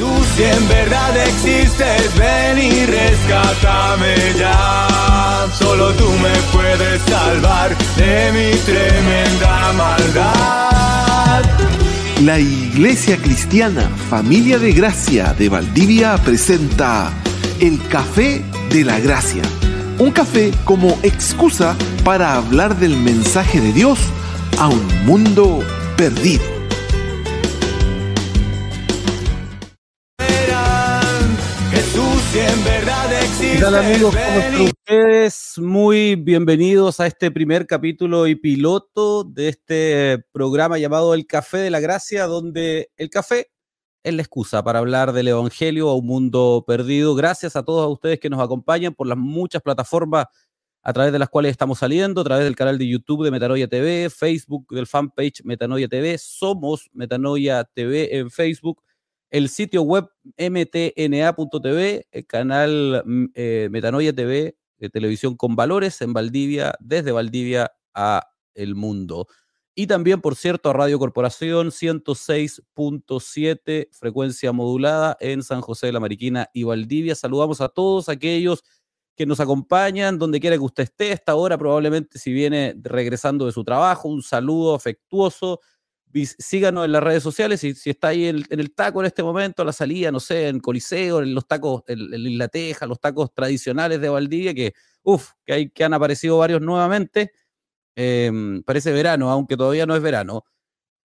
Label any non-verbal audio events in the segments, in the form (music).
Jesús, si en verdad existes, ven y rescátame ya. Solo tú me puedes salvar de mi tremenda maldad. La Iglesia Cristiana Familia de Gracia de Valdivia presenta el Café de la Gracia. Un café como excusa para hablar del mensaje de Dios a un mundo perdido. Existe. ¿Qué tal amigos? ¿Cómo están ustedes? Muy bienvenidos a este primer capítulo y piloto de este programa llamado El Café de la Gracia, donde el café es la excusa para hablar del Evangelio a un mundo perdido. Gracias a todos ustedes que nos acompañan por las muchas plataformas a través de las cuales estamos saliendo, a través del canal de YouTube de Metanoia TV, Facebook del fanpage Metanoia TV, somos Metanoia TV en Facebook, el sitio web mtna.tv, el canal mm, eh, Metanoia TV, de televisión con valores en Valdivia, desde Valdivia a el mundo. Y también, por cierto, a Radio Corporación 106.7, frecuencia modulada en San José de la Mariquina y Valdivia. Saludamos a todos aquellos que nos acompañan, donde quiera que usted esté, esta hora probablemente si viene regresando de su trabajo, un saludo afectuoso. Síganos en las redes sociales, si, si está ahí en, el taco en este momento, la salida, no sé, en Coliseo, en los tacos, en, en Isla Teja, los tacos tradicionales de Valdivia, que, uff, que, hay, que han aparecido varios nuevamente. Em, parece verano, aunque todavía no es verano.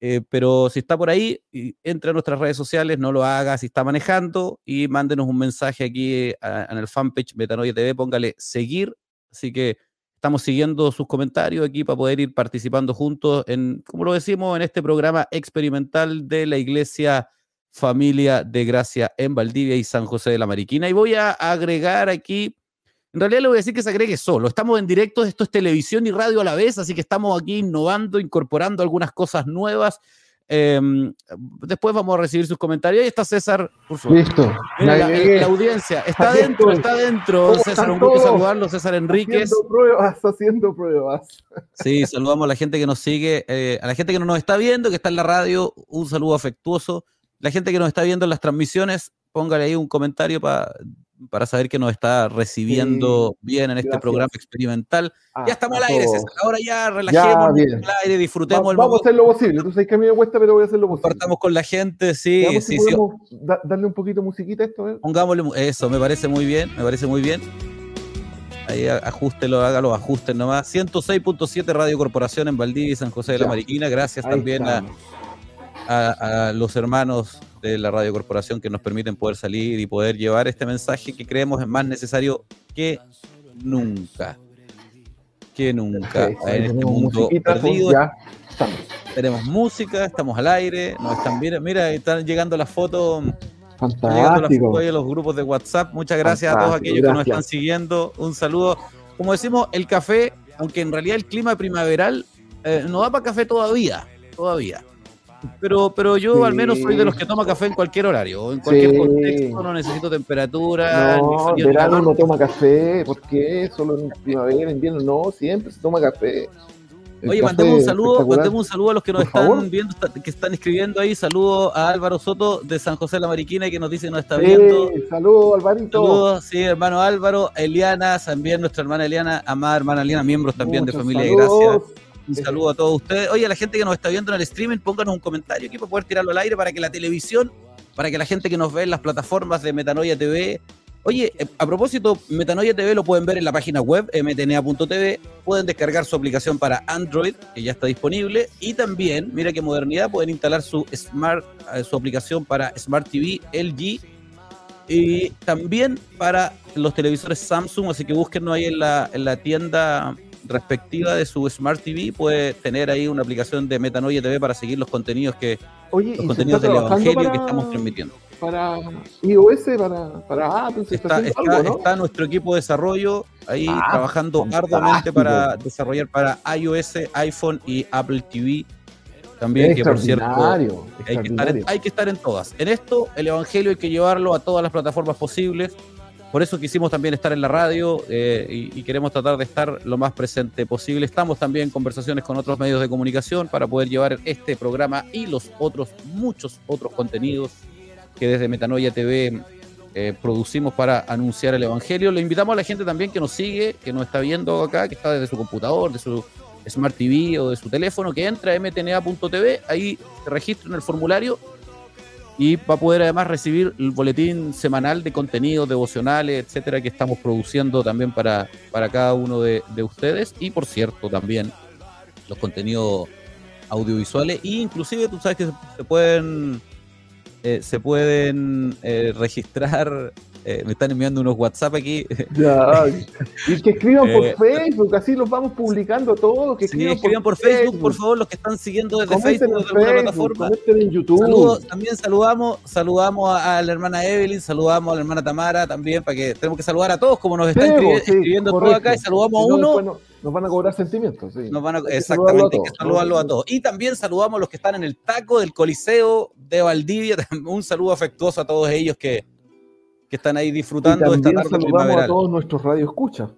Eh, pero si está por ahí, y entre a nuestras redes sociales, no lo haga si está manejando y mándenos un mensaje aquí a- en el fanpage Metanoia TV, póngale seguir. Así que estamos siguiendo sus comentarios aquí para poder ir participando juntos en, como lo decimos, en este programa experimental de la Iglesia Familia de Gracia en Valdivia y San José de la Mariquina. Y voy a agregar aquí en realidad le voy a decir que se agregue solo. Estamos en directo, esto es televisión y radio a la vez, así que estamos aquí innovando, incorporando algunas cosas nuevas. Eh, después vamos a recibir sus comentarios. Ahí está César, por favor. Listo. La, audiencia está dentro, estoy. está dentro. ¿Cómo César, un gusto saludarlo. César Enríquez. Haciendo pruebas, haciendo pruebas. Sí, saludamos a la gente que nos sigue, eh, a la gente que no nos está viendo, que está en la radio, un saludo afectuoso. La gente que nos está viendo en las transmisiones, póngale ahí un comentario pa- para saber que nos está recibiendo bien en este gracias. programa experimental. Ah, ya estamos al aire. César. Ahora ya relajemos el aire, disfrutemos Va- el vamos a hacer lo posible. Tú sabes que a mí me cuesta, pero voy a hacer lo posible. compartamos con la gente. Sí, si sí, sí. podemos da- darle un poquito de musiquita a esto. ¿eh? Pongámosle eso, me parece muy bien, me parece muy bien. Ahí a- ajústelo, hágalo, ajusten nomás. 106.7 Radio Corporación en Valdivia y San José de la. Mariquina. Gracias Ahí también a, estamos. a- a los hermanos de la Radio Corporación que nos permiten poder salir y poder llevar este mensaje que creemos es más necesario que nunca. Que nunca. En este mundo pues, perdido. ya estamos. Tenemos música, estamos al aire, nos están viendo. Mira, están llegando las fotos. Llegando las Fantástico. fotos a los grupos de WhatsApp. Muchas gracias a todos aquellos que nos están siguiendo. Un saludo. Como decimos, el café, aunque en realidad el clima primaveral eh, no da para café todavía. Todavía. Pero, pero yo Sí. al menos soy de los que toma café en cualquier horario. En cualquier Sí. contexto, no necesito temperatura. No, ni verano no toma café. ¿Por qué? Solo en primavera, invierno. No, siempre se toma café. El Oye, mandemos un saludo, mandemos un saludo a los que nos Por están favor. viendo, que están escribiendo ahí. Saludo a Álvaro Soto de San José de la Mariquina que nos dice que nos está Sí, viendo. Saludos, Alvarito. Saludos, sí, hermano Álvaro, Eliana, también nuestra hermana Eliana, amada hermana Eliana, miembros también de Familia de saludos. Gracia. Un saludo a todos ustedes. Oye, a la gente que nos está viendo en el streaming, pónganos un comentario aquí para poder tirarlo al aire para que la televisión, para que la gente que nos ve en las plataformas de Metanoia TV. Oye, eh, a propósito, Metanoia TV lo pueden ver en la página web mtna.tv, pueden descargar su aplicación para Android, que ya está disponible, y también, mira qué modernidad, pueden instalar su Smart, eh, su aplicación para Smart TV LG y también para los televisores Samsung, así que búsquennos ahí en la, en la tienda respectiva de su Smart TV, puede tener ahí una aplicación de Metanoia TV para seguir los contenidos que Oye, los ¿y se contenidos del Evangelio que estamos transmitiendo. Para iOS, para, para Apple, se está, Está, está, algo, ¿no? está nuestro equipo de desarrollo ahí Ah, trabajando fantástico. arduamente para desarrollar para iOS, iPhone y Apple TV. También, que por cierto, hay que, estar en, hay que estar en todas. En esto, el Evangelio hay que llevarlo a todas las plataformas posibles. Por eso quisimos también estar en la radio eh, y, queremos tratar de estar lo más presente posible. Estamos también en conversaciones con otros medios de comunicación para poder llevar este programa y los otros, muchos otros contenidos que desde Metanoia TV eh, producimos para anunciar el Evangelio. Le invitamos a la gente también que nos sigue, que nos está viendo acá, que está desde su computador, de su Smart TV o de su teléfono, que entra a mtna.tv, ahí registra en el formulario y va a poder además recibir el boletín semanal de contenidos devocionales, etcétera, que estamos produciendo también para, para cada uno de, de ustedes. Y por cierto, también los contenidos audiovisuales. E inclusive tú sabes que se pueden eh, se pueden eh, registrar. Eh, me están enviando unos WhatsApp aquí. (laughs) Ya, y que escriban por Facebook, así los vamos publicando todos. Que escriban, escriban por, Facebook, por favor, los que están siguiendo desde Facebook, desde alguna plataforma. En YouTube. también saludamos, saludamos a, la hermana Evelyn, saludamos a la hermana Tamara también, para que tenemos que saludar a todos, como nos están escribiendo, todos acá, y saludamos a uno. Nos van a cobrar sentimientos. Sí. Nos van a, exactamente, hay que saludarlo a todos. Y también saludamos a los que están en el taco del Coliseo de Valdivia. (laughs) Un saludo afectuoso a todos ellos que, que están ahí disfrutando de esta tarde saludamos a todos nuestros radio escucha.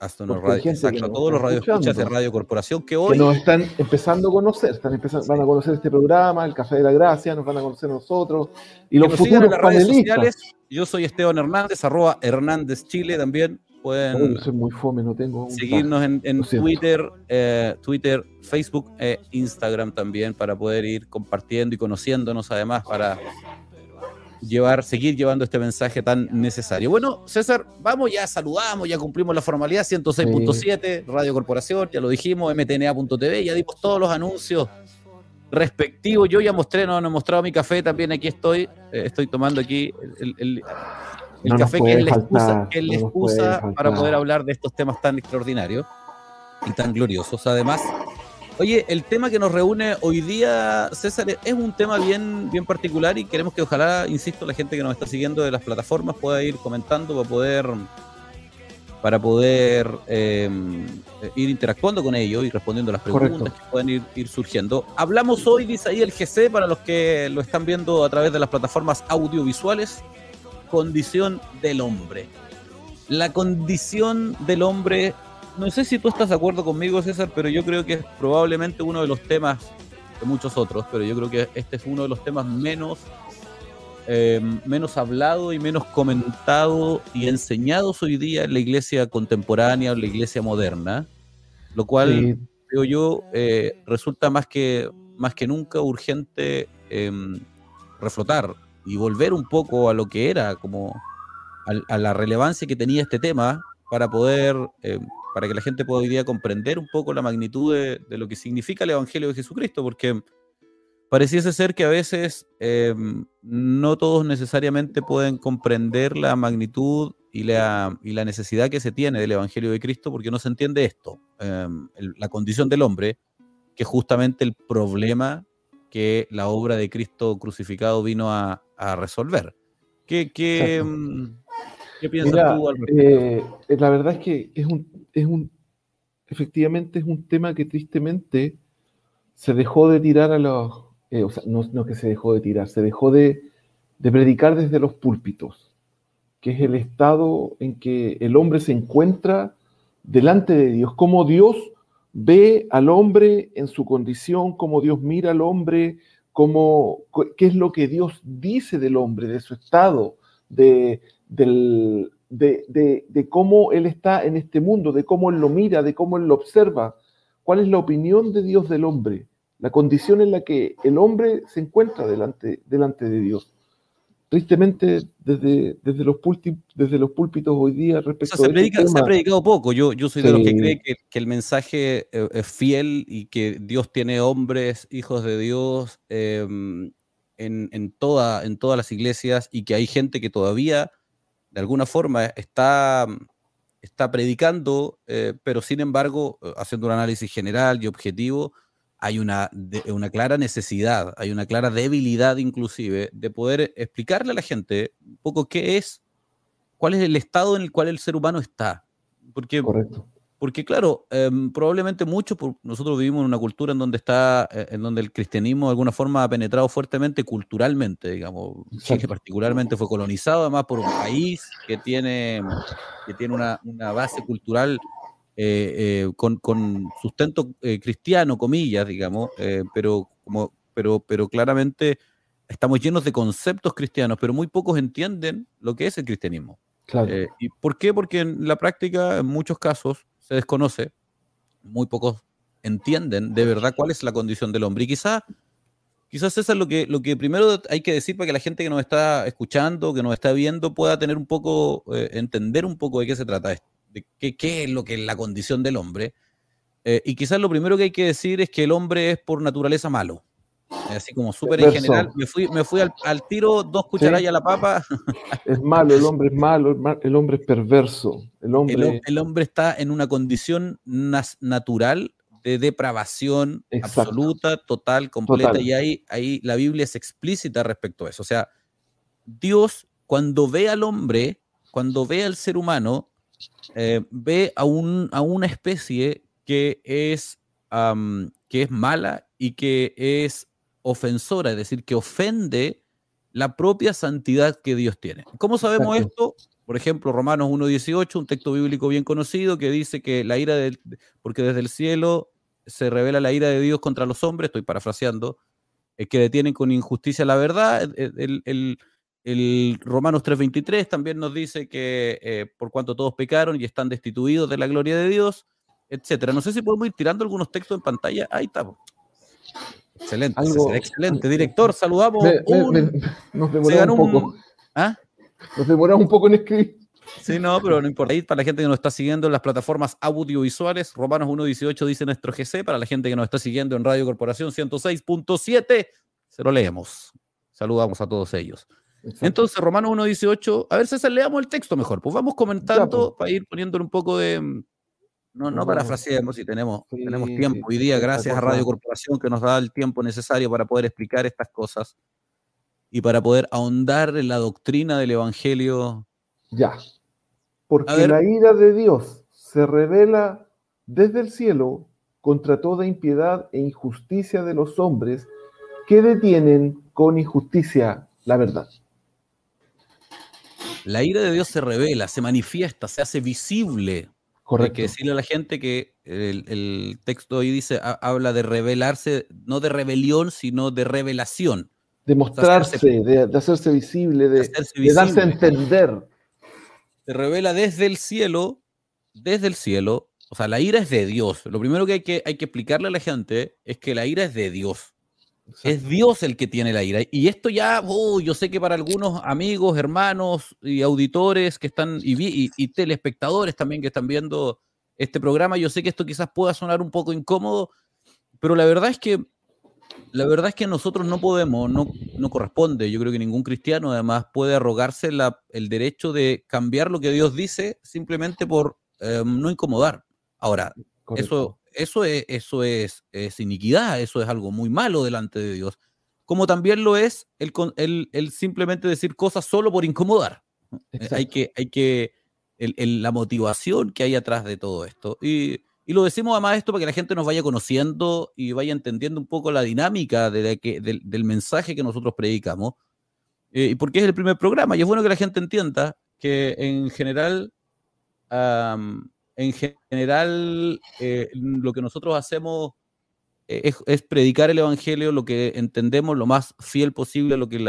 Hasta unos radio, exacto, a todos los radio escuchas de Radio Corporación que hoy. Que nos están empezando a conocer, están empezando, van a conocer este programa, el Café de la Gracia, nos van a conocer nosotros y los futuros panelistas. Yo soy Esteban Hernández, arroba Hernández Chile también. Pueden muy fome, no tengo seguirnos en, Twitter, eh, Twitter, Facebook e Instagram también para poder ir compartiendo y conociéndonos además para llevar, seguir llevando este mensaje tan necesario. Bueno, César, vamos, ya saludamos, ya cumplimos la formalidad, 106.7, Radio Corporación, ya lo dijimos, mtna.tv, ya dimos todos los anuncios respectivos. Yo ya mostré, no, no he mostrado mi café, también aquí estoy, eh, estoy tomando aquí el el café que es la excusa, que es la excusa para poder hablar de estos temas tan extraordinarios y tan gloriosos. Además, oye, el tema que nos reúne hoy día, César, es un tema bien, bien particular y queremos que ojalá, insisto, la gente que nos está siguiendo de las plataformas pueda ir comentando para poder para poder em, ir interactuando con ellos y respondiendo las preguntas que pueden ir, ir, surgiendo. Hablamos hoy, dice ahí el GC, para los que lo están viendo a través de las plataformas audiovisuales, condición del hombre. La condición del hombre, no sé si tú estás de acuerdo conmigo, César, pero yo creo que es probablemente uno de los temas, de muchos otros, pero yo creo que este es uno de los temas menos, eh, menos hablado y menos comentado y enseñados hoy día en la iglesia contemporánea o en la iglesia moderna, lo cual, creo yo, eh, resulta más que, más que nunca urgente eh, reflotar y volver un poco a lo que era, como a, la relevancia que tenía este tema para poder, eh, para que la gente pueda hoy día comprender un poco la magnitud de, lo que significa el Evangelio de Jesucristo, porque pareciese ser que a veces eh, no todos necesariamente pueden comprender la magnitud y la, y la, necesidad que se tiene del Evangelio de Cristo porque no se entiende esto, eh, la condición del hombre, que es justamente el problema que la obra de Cristo crucificado vino a, a resolver. ¿Qué, qué, mm, piensas tú al eh, la verdad es que es un, es un, efectivamente es un tema que tristemente se dejó de tirar a los, eh, o sea, no, no, que se dejó de tirar, se dejó de, de predicar desde los púlpitos, que es el estado en que el hombre se encuentra delante de Dios, como Dios ve al hombre en su condición, como Dios mira al hombre, cómo, qué es lo que Dios dice del hombre, de su estado, de, de, cómo Él está en este mundo, de cómo Él lo mira, de cómo Él lo observa, cuál es la opinión de Dios del hombre, la condición en la que el hombre se encuentra delante, delante de Dios. Tristemente desde, desde, los, desde los púlpitos hoy día respecto se, este se ha predicado poco. Yo, yo soy de los que cree que, que, el mensaje eh, es fiel y que Dios tiene hombres, hijos de Dios em, en, en, toda, en todas las iglesias y que hay gente que todavía de alguna forma está, está predicando, eh, pero sin embargo, haciendo un análisis general y objetivo, hay una, una clara necesidad, hay una clara debilidad inclusive de poder explicarle a la gente un poco qué es, cuál es el estado en el cual el ser humano está. Porque, Correcto. Porque claro, em, probablemente muchos, nosotros vivimos en una cultura en donde está, eh, en donde el cristianismo de alguna forma ha penetrado fuertemente culturalmente, digamos, (laughs) que particularmente fue colonizado además por un país que tiene, que tiene una, una base cultural eh, eh, con, sustento eh, cristiano, comillas, digamos, pero, como, pero, pero claramente estamos llenos de conceptos cristianos, pero muy pocos entienden lo que es el cristianismo. Claro. Eh, ¿Y por qué? Porque en la práctica, en muchos casos, se desconoce, muy pocos entienden de verdad cuál es la condición del hombre. Y quizás quizás eso es lo que, lo que primero hay que decir para que la gente que nos está escuchando, que nos está viendo, pueda tener un poco, eh, entender un poco de qué se trata, de qué, es lo que es la condición del hombre. Eh, y quizás lo primero que hay que decir es que el hombre es por naturaleza malo. Así como súper en general, me fui, me fui al, al tiro, dos cucharadas a la papa. Es malo, el hombre es malo, el hombre es perverso. El hombre. El, hom- el hombre está en una condición nas- natural de depravación Exacto. absoluta, total, completa, Total. y ahí, ahí la Biblia es explícita respecto a eso. O sea, Dios cuando ve al hombre, cuando ve al ser humano, eh, ve a, un, a una especie que es, que es mala y que es ofensora, es decir, que ofende la propia santidad que Dios tiene. ¿Cómo sabemos Exacto. esto? Por ejemplo, Romanos 1.18, un texto bíblico bien conocido que dice que la ira del, porque desde el cielo se revela la ira de Dios contra los hombres, estoy parafraseando, eh, que detienen con injusticia la verdad. El, el- el- el Romanos 3.23 también nos dice que eh, por cuanto todos pecaron y están destituidos de la gloria de Dios, etcétera. No sé si podemos ir tirando algunos textos en pantalla. Ahí estamos. Excelente, Algo- César, excelente. Director, saludamos. Me- me- un- me- nos demoramos un un- poco. ¿Ah? Nos demoramos un poco en escribir. Sí, no, pero no importa. Ahí para la gente que nos está siguiendo en las plataformas audiovisuales, Romanos 1.18 dice nuestro GC. Para la gente que nos está siguiendo en Radio Corporación 106.7, se lo leemos. Saludamos a todos ellos. Exacto. Entonces, Romanos 1.18, a ver, César, leamos el texto mejor. Pues vamos comentando Ya, para ir poniéndole un poco de... No, no parafraseemos si tenemos, Sí, tenemos tiempo hoy día, gracias a Radio Corporación que nos da el tiempo necesario para poder explicar estas cosas y para poder ahondar en la doctrina del Evangelio. Ya. Porque ver. la ira de Dios se revela desde el cielo contra toda impiedad e injusticia de los hombres que detienen con injusticia la verdad. La ira de Dios se revela, se manifiesta, se hace visible. Hay Correcto. que decirle a la gente que el, el texto ahí dice, ha- habla de revelarse, no de rebelión, sino de revelación. De mostrarse, hacerse- de, de hacerse visible, de, de hacerse de darse a entender. Se revela desde el cielo, desde el cielo. O sea, la ira es de Dios. Lo primero que hay que, hay que explicarle a la gente es que la ira es de Dios. Es Dios el que tiene la ira. Y esto ya, oh, yo sé que para algunos amigos, hermanos y auditores que están, y, vi- y- y telespectadores también que están viendo este programa, yo sé que esto quizás pueda sonar un poco incómodo, pero la verdad es que la verdad es que nosotros no podemos, no, no corresponde, yo creo que ningún cristiano además puede arrogarse la- el derecho de cambiar lo que Dios dice simplemente por eh, no incomodar. Ahora, Correcto. eso, eso, es, eso es, es iniquidad, eso es algo muy malo delante de Dios. Como también lo es el, el- el simplemente decir cosas solo por incomodar. Eh, Exacto. Hay que, hay que, el- el- la motivación que hay atrás de todo esto. Y, y lo decimos además esto para que la gente nos vaya conociendo y vaya entendiendo un poco la dinámica de la que, del, del mensaje que nosotros predicamos. Eh, y porque es el primer programa y es bueno que la gente entienda que en general en general eh, lo que nosotros hacemos eh, es, predicar el evangelio, lo que entendemos lo más fiel posible a lo que,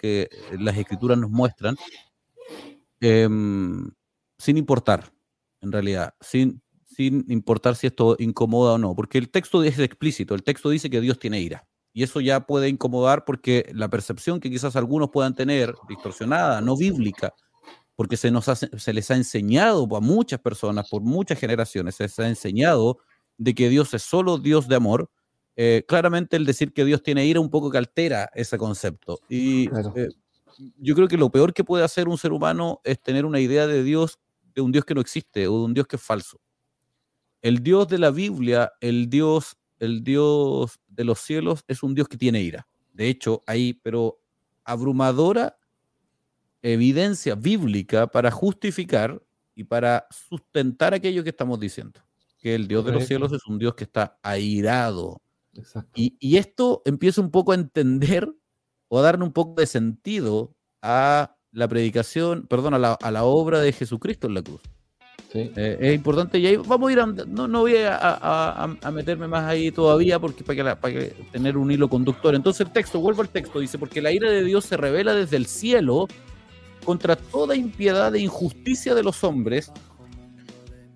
que las escrituras nos muestran, em, sin importar, en realidad, sin, sin importar si esto incomoda o no, porque el texto es explícito, el texto dice que Dios tiene ira. Y eso ya puede incomodar porque la percepción que quizás algunos puedan tener, distorsionada, no bíblica, porque se, nos hace- se les ha enseñado a muchas personas, por muchas generaciones, se les ha enseñado de que Dios es solo Dios de amor. eh, claramente el decir que Dios tiene ira un poco que altera ese concepto. Y Claro. eh, yo creo que lo peor que puede hacer un ser humano es tener una idea de Dios, de un Dios que no existe o de un Dios que es falso. El Dios de la Biblia, el Dios, el Dios de los cielos, es un Dios que tiene ira. De hecho, hay, pero abrumadora evidencia bíblica para justificar y para sustentar aquello que estamos diciendo. Que el Dios de los cielos es un Dios que está airado. Y, y esto empieza un poco a entender o a darle un poco de sentido a la predicación, perdón, a la, a la obra de Jesucristo en la cruz. Eh, es importante y ahí vamos a ir, no, no voy a, meterme más ahí todavía porque para, para tener un hilo conductor. Entonces el texto, vuelvo al texto, dice, porque la ira de Dios se revela desde el cielo contra toda impiedad e injusticia de los hombres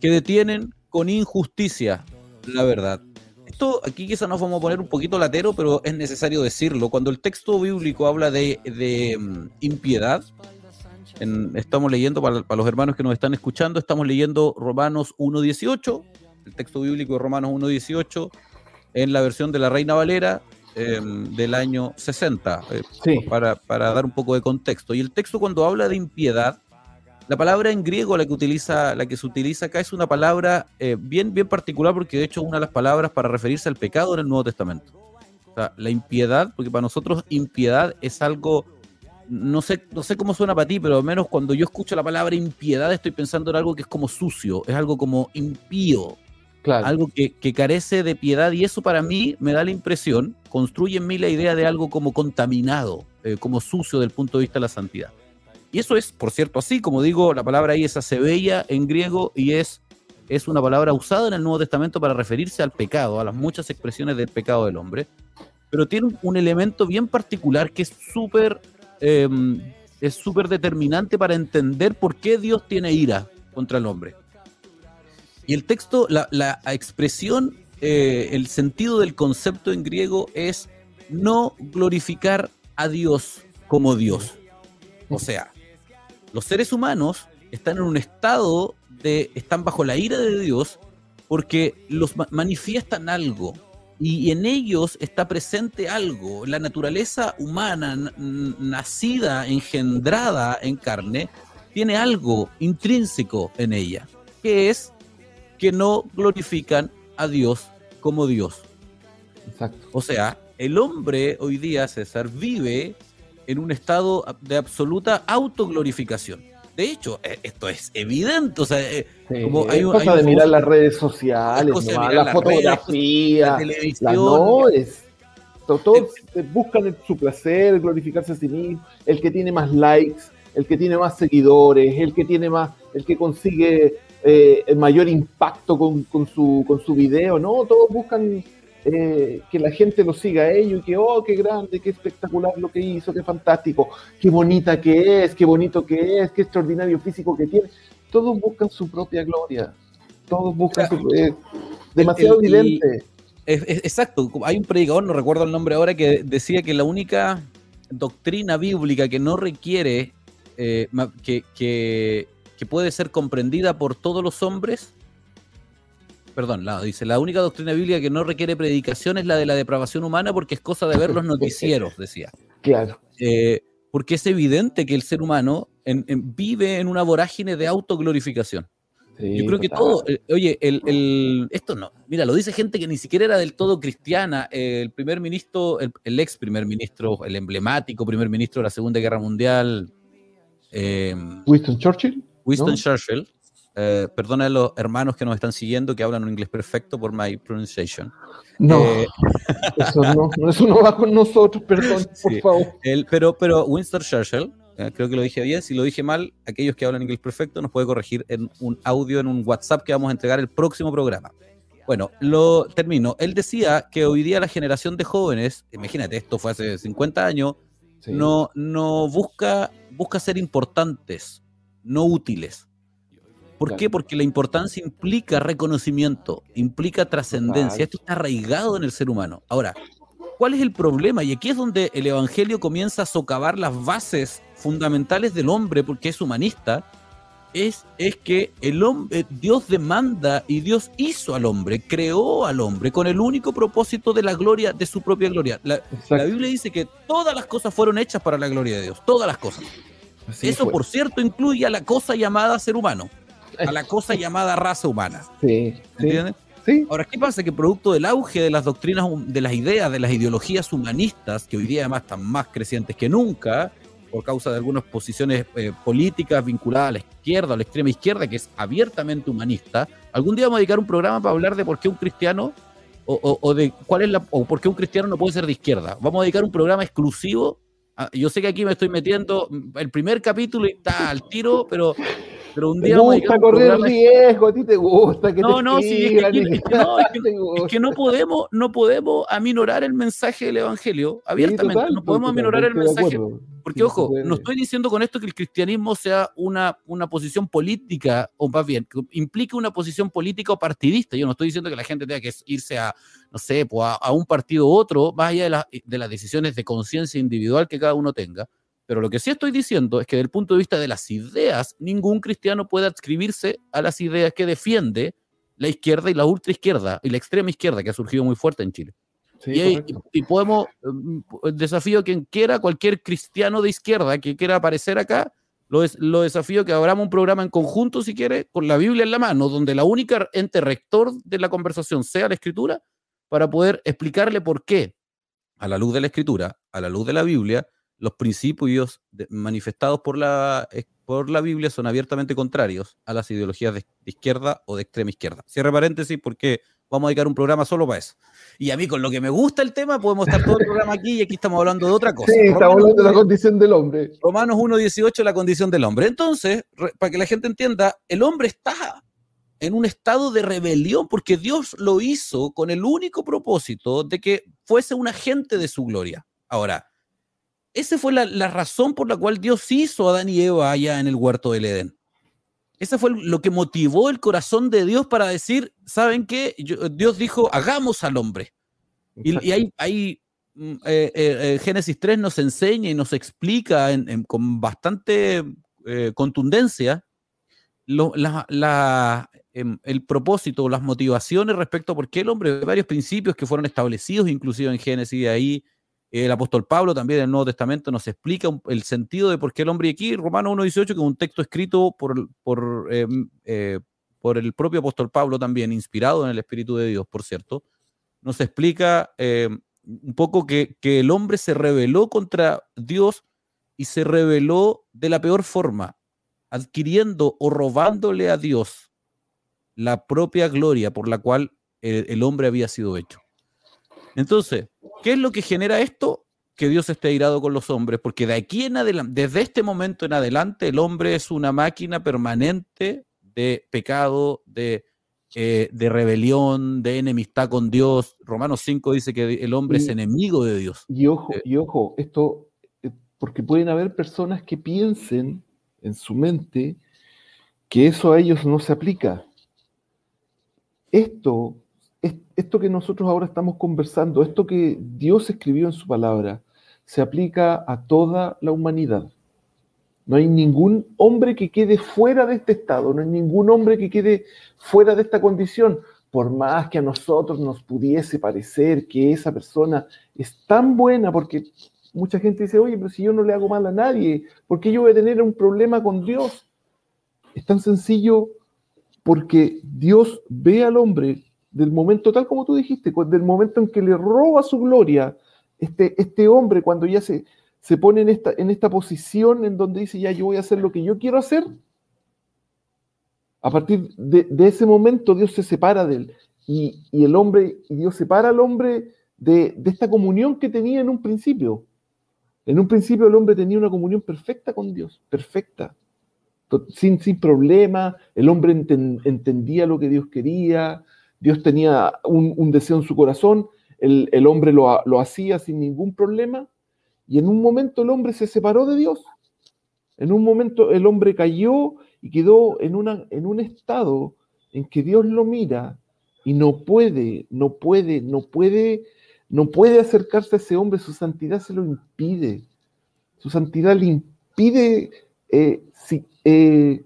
que detienen con injusticia la verdad. Esto aquí quizá nos vamos a poner un poquito latero, pero es necesario decirlo. Cuando el texto bíblico habla de, de mm, impiedad, estamos leyendo, para, los hermanos que nos están escuchando, estamos leyendo Romanos 1.18, el texto bíblico de Romanos 1.18, en la versión de la Reina Valera em, del año 60, eh, para, para, dar un poco de contexto. Y el texto cuando habla de impiedad, la palabra en griego la que, utiliza, la que se utiliza acá es una palabra eh, bien, bien particular porque de hecho es una de las palabras para referirse al pecado en el Nuevo Testamento. O sea, la impiedad, porque para nosotros impiedad es algo no sé, no sé cómo suena para ti, pero al menos cuando yo escucho la palabra impiedad estoy pensando en algo que es como sucio, es algo como impío, algo que, carece de piedad y eso para mí me da la impresión, construye en mí la idea de algo como contaminado, eh, como sucio del punto de vista de la santidad. Y eso es, por cierto, así, como digo, la palabra ahí es acebella en griego y es, es una palabra usada en el Nuevo Testamento para referirse al pecado, a las muchas expresiones del pecado del hombre, pero tiene un elemento bien particular que es súper Em, es súper determinante para entender por qué Dios tiene ira contra el hombre. Y el texto, la, expresión, eh, el sentido del concepto en griego es no glorificar a Dios como Dios. O sea, los seres humanos están en un estado de, están bajo la ira de Dios porque los manifiestan algo, y en ellos está presente algo, la naturaleza humana nacida, engendrada en carne, tiene algo intrínseco en ella, que es que no glorifican a Dios como Dios. Exacto. O sea, el hombre hoy día, César, vive en un estado de absoluta autoglorificación. De hecho, e, esto es evidente. O sea, eh, como hay, cosa de mirar las redes sociales, la fotografía, la televisión. no, es, todos buscan su placer, glorificarse a sí mismo. El que tiene más likes, el que tiene más seguidores, el que tiene más, el que consigue eh, el mayor impacto con, con, su, con su video, ¿no? Todos buscan eh, que la gente lo siga a ellos y que, oh, qué grande, qué espectacular lo que hizo, qué fantástico, qué bonita que es, qué bonito que es, qué extraordinario físico que tiene. Todos buscan su propia gloria. Todos buscan su, eh, demasiado evidente. exacto, hay un predicador, no recuerdo el nombre ahora, que decía que la única doctrina bíblica que no requiere, eh, que, que, que puede ser comprendida por todos los hombres, perdón, la, dice, la única doctrina bíblica que no requiere predicación es la de la depravación humana porque es cosa de ver los noticieros, decía. (laughs) Claro. Eh, porque es evidente que el ser humano vive en una vorágine de autoglorificación. Yo creo que todo, eh, oye, el, esto no, mira, lo dice gente que ni siquiera era del todo cristiana. el primer ministro, el, ex primer ministro, el emblemático primer ministro de la Segunda Guerra Mundial. Eh, Winston Churchill. Winston Churchill eh, perdona a los hermanos que nos están siguiendo que hablan un inglés perfecto por my pronunciation. No, eh, (laughs) eso, no va con nosotros, perdón, (laughs) por favor. pero, pero Winston Churchill, eh, creo que lo dije bien, si lo dije mal, aquellos que hablan inglés perfecto nos puede corregir en un audio, en un WhatsApp que vamos a entregar el próximo programa. Bueno, lo termino. Él decía que hoy día la generación de jóvenes, imagínate, esto fue hace 50 años, no, no busca, busca ser importantes, no útiles. ¿Por qué? Porque la importancia implica reconocimiento, implica trascendencia. Esto está arraigado en el ser humano. Ahora, ¿cuál es el problema? Y aquí es donde el Evangelio comienza a socavar las bases fundamentales del hombre, porque es humanista. Es, es que el hombre, Dios demanda y Dios hizo al hombre, creó al hombre con el único propósito de la gloria, de su propia gloria. La, Biblia dice que todas las cosas fueron hechas para la gloria de Dios, todas las cosas. Eso, por cierto, incluye a la cosa llamada ser humano a la cosa (laughs) llamada raza humana. Sí. ¿Entiendes? Sí. Ahora, ¿qué pasa? Que producto del auge de las doctrinas, de las ideas, de las ideologías humanistas, que hoy día además están más crecientes que nunca, por causa de algunas posiciones eh, políticas vinculadas a la izquierda, a la extrema izquierda, que es abiertamente humanista, algún día vamos a dedicar un programa para hablar de por qué un cristiano o, de cuál es la o por qué un cristiano no puede ser de izquierda. Vamos a dedicar un programa exclusivo. Yo sé que aquí me estoy metiendo el primer capítulo y está al tiro, pero Pero un Te día a gusta correr riesgo, a ti te gusta que No, te no, sí, es que aquí- es que no, es que- te Es que no podemos, no podemos aminorar el mensaje del Evangelio abiertamente. total, no podemos totalmente aminorar el mensaje. Porque, Sí, ojo, no estoy diciendo con esto que el cristianismo sea una, una posición política, o más bien, que implique una posición política o partidista. Yo no estoy diciendo que la gente tenga que irse a, no sé, pues a, a un partido u otro, más allá de, las- de las decisiones de conciencia individual que cada uno tenga. Pero lo que sí estoy diciendo es que desde el punto de vista de las ideas, ningún cristiano puede adscribirse a las ideas que defiende la izquierda y la ultraizquierda y la extrema izquierda que ha surgido muy fuerte en Chile. Sí, y, podemos, mm, desafío a quien quiera, cualquier cristiano de izquierda que quiera aparecer acá, lo, es, lo desafío que abramos un programa en conjunto, si quiere, con la Biblia en la mano, donde la única ente rector de la conversación sea la escritura, para poder explicarle por qué, a la luz de la escritura, a la luz de la Biblia, los principios manifestados por la, por la Biblia son abiertamente contrarios a las ideologías de, izquierda o de extrema izquierda. Cierre paréntesis porque vamos a dedicar un programa solo para eso. Y a mí, con lo que me gusta el tema, podemos estar todo el programa aquí y aquí estamos hablando de otra cosa. Sí, estamos Romanos hablando de la 1, condición del hombre. Romanos 1.18, la condición del hombre. Entonces, re- para que la gente entienda, el hombre está en un estado de rebelión porque Dios lo hizo con el único propósito de que fuese un agente de su gloria. Ahora, esa fue la, la razón por la cual Dios hizo a Adán y Eva allá en el huerto del Edén. Ese fue lo que motivó el corazón de Dios para decir, ¿saben qué? Yo- Dios dijo, hagamos al hombre. Y, y hay, hay, mm, eh, eh, eh, Génesis 3 nos enseña y nos explica en- en- con bastante eh, contundencia lo- la- la, el propósito, las motivaciones respecto a por qué el hombre, varios principios que fueron establecidos inclusive en Génesis, de ahí el apóstol Pablo también en el Nuevo Testamento nos explica el sentido de por qué el hombre y aquí, Romano 1.18, que es un texto escrito por, por, em, eh, por el propio apóstol Pablo también, inspirado en el Espíritu de Dios, por cierto, nos explica eh, un poco que, que el hombre se rebeló contra Dios y se rebeló de la peor forma, adquiriendo o robándole a Dios la propia gloria por la cual el, el hombre había sido hecho. Entonces, ¿qué es lo que genera esto? Que Dios esté airado con los hombres, porque de aquí en adelante, desde este momento en adelante, el hombre es una máquina permanente de pecado, de, eh, de rebelión, de enemistad con Dios. Romanos 5 dice que el hombre es enemigo de Dios. Y ojo, Eh. y ojo, esto, eh, porque pueden haber personas que piensen en su mente que eso a ellos no se aplica. Esto, es- esto que nosotros ahora estamos conversando, esto que Dios escribió en su palabra, se aplica a toda la humanidad. No hay ningún hombre que quede fuera de este estado, no hay ningún hombre que quede fuera de esta condición, por más que a nosotros nos pudiese parecer que esa persona es tan buena, porque mucha gente dice, oye, pero si yo no le hago mal a nadie, ¿por qué yo voy a tener un problema con Dios? Es tan sencillo porque Dios ve al hombre del momento, tal como tú dijiste, del momento en que le roba su gloria, este, este hombre cuando ya se, se pone en esta, en esta posición en donde dice, ya yo voy a hacer lo que yo quiero hacer, a partir de, ese momento Dios se separa de él y, y el hombre, y Dios separa al hombre de, de esta comunión que tenía en un principio. En un principio el hombre tenía una comunión perfecta con Dios, perfecta, sin, sin problema, el hombre enten- entendía lo que Dios quería, Dios tenía un, un deseo en su corazón, el, el hombre lo, lo hacía sin ningún problema, y en un momento el hombre se separó de Dios. En un momento el hombre cayó y quedó en, una, en un estado en que Dios lo mira y no puede, no puede, no puede, no puede acercarse a ese hombre, su santidad se lo impide. Su santidad le impide eh, si- eh,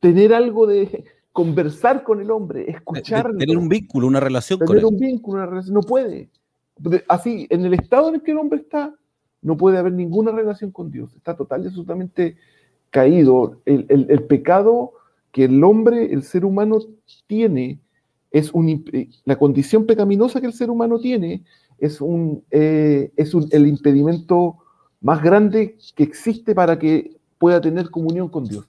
tener algo de conversar con el hombre, escucharlo tener un vínculo, una relación con tener él. un vínculo, una relación, no puede. De- Así, en el estado en el que el hombre está, no puede haber ninguna relación con Dios. Está total y absolutamente caído. El, el- el pecado que el hombre, el ser humano tiene, es un, eh, la condición pecaminosa que el ser humano tiene, es, un, eh, es un- el impedimento más grande que existe para que pueda tener comunión con Dios.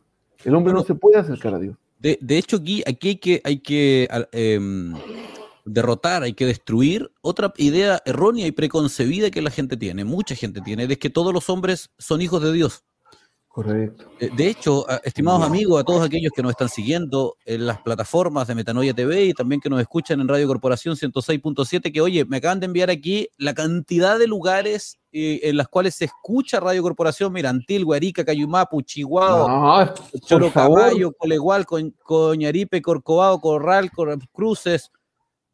El hombre no se puede acercar a Dios. De, de hecho, aquí, aquí hay que, hay que em, derrotar, hay que destruir otra idea errónea y preconcebida que la gente tiene, mucha gente tiene, de que todos los hombres son hijos de Dios. Correcto. Eh, De hecho, estimados amigos, a todos aquellos que nos están siguiendo en las plataformas de Metanoia TV y también que nos escuchan en Radio Corporación 106.7, que oye, me acaban de enviar aquí la cantidad de lugares eh, en las cuales se escucha Radio Corporación, mira, Antilgua, Arica, Cayumapu, Chihuahua, No, Choro por favor. Caballo, Colegual, Coñ- Coñaripe, Corcovado, Corral, Cor- Cruces,